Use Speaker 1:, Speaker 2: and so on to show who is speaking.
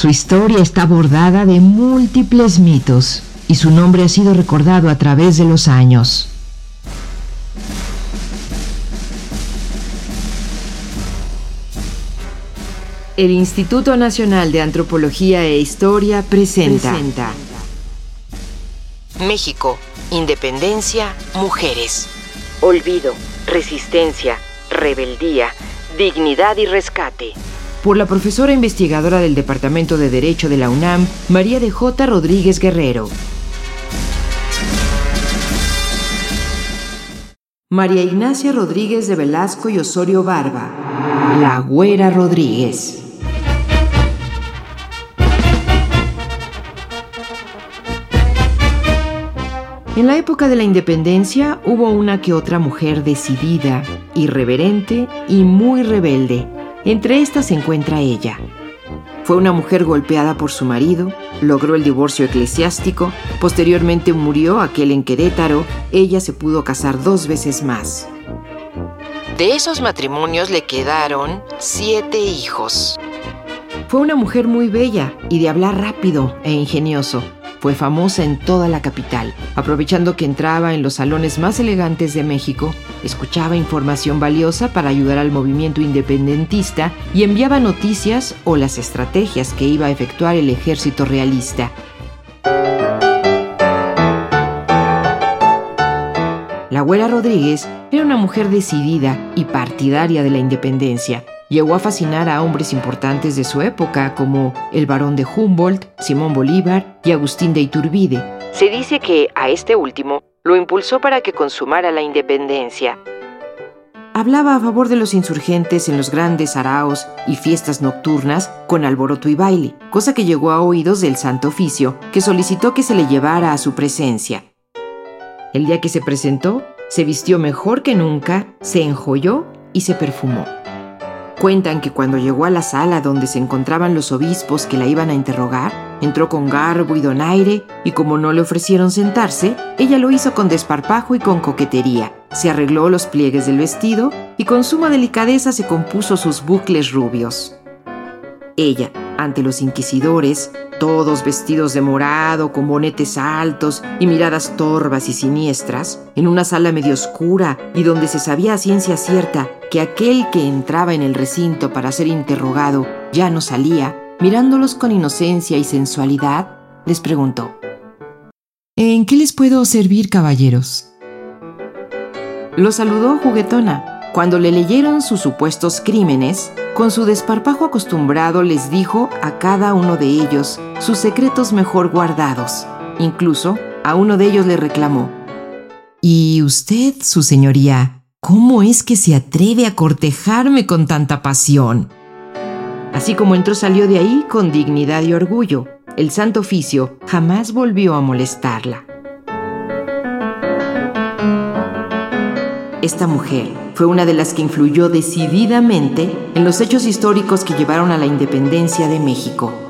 Speaker 1: Su historia está bordada de múltiples mitos y su nombre ha sido recordado a través de los años. El Instituto Nacional de Antropología e Historia presenta, México, Independencia, Mujeres. Olvido, Resistencia, Rebeldía, Dignidad y Rescate por la profesora investigadora del Departamento de Derecho de la UNAM, María de J. Rodríguez Guerrero. María Ignacia Rodríguez de Velasco y Osorio Barba. La Güera Rodríguez. En la época de la independencia hubo una que otra mujer decidida, irreverente y muy rebelde entre estas se encuentra ella. Fue una mujer golpeada por su marido, logró el divorcio eclesiástico, posteriormente murió aquel en Querétaro, ella se pudo casar dos veces más. De esos matrimonios le quedaron siete hijos. Fue una mujer muy bella y de hablar rápido e ingenioso fue famosa en toda la capital. Aprovechando que entraba en los salones más elegantes de México, escuchaba información valiosa para ayudar al movimiento independentista y enviaba noticias o las estrategias que iba a efectuar el ejército realista. La abuela Rodríguez era una mujer decidida y partidaria de la independencia Llegó a fascinar a hombres importantes de su época como el barón de Humboldt, Simón Bolívar y Agustín de Iturbide. Se dice que a este último lo impulsó para que consumara la independencia. Hablaba a favor de los insurgentes en los grandes araos y fiestas nocturnas con alboroto y baile, cosa que llegó a oídos del Santo Oficio, que solicitó que se le llevara a su presencia. El día que se presentó, se vistió mejor que nunca, se enjolló y se perfumó. Cuentan que cuando llegó a la sala donde se encontraban los obispos que la iban a interrogar, entró con garbo y donaire y como no le ofrecieron sentarse, ella lo hizo con desparpajo y con coquetería. Se arregló los pliegues del vestido y con suma delicadeza se compuso sus bucles rubios. Ella, ante los inquisidores, todos vestidos de morado, con bonetes altos y miradas torvas y siniestras, en una sala medio oscura y donde se sabía a ciencia cierta que aquel que entraba en el recinto para ser interrogado ya no salía, mirándolos con inocencia y sensualidad, les preguntó, ¿En qué les puedo servir, caballeros? Lo saludó juguetona. Cuando le leyeron sus supuestos crímenes, con su desparpajo acostumbrado les dijo a cada uno de ellos sus secretos mejor guardados. Incluso a uno de ellos le reclamó, ¿Y usted, su señoría, ¿Cómo es que se atreve a cortejarme con tanta pasión? Así como entró salió de ahí con dignidad y orgullo. El Santo Oficio jamás volvió a molestarla. Esta mujer fue una de las que influyó decididamente en los hechos históricos que llevaron a la independencia de México.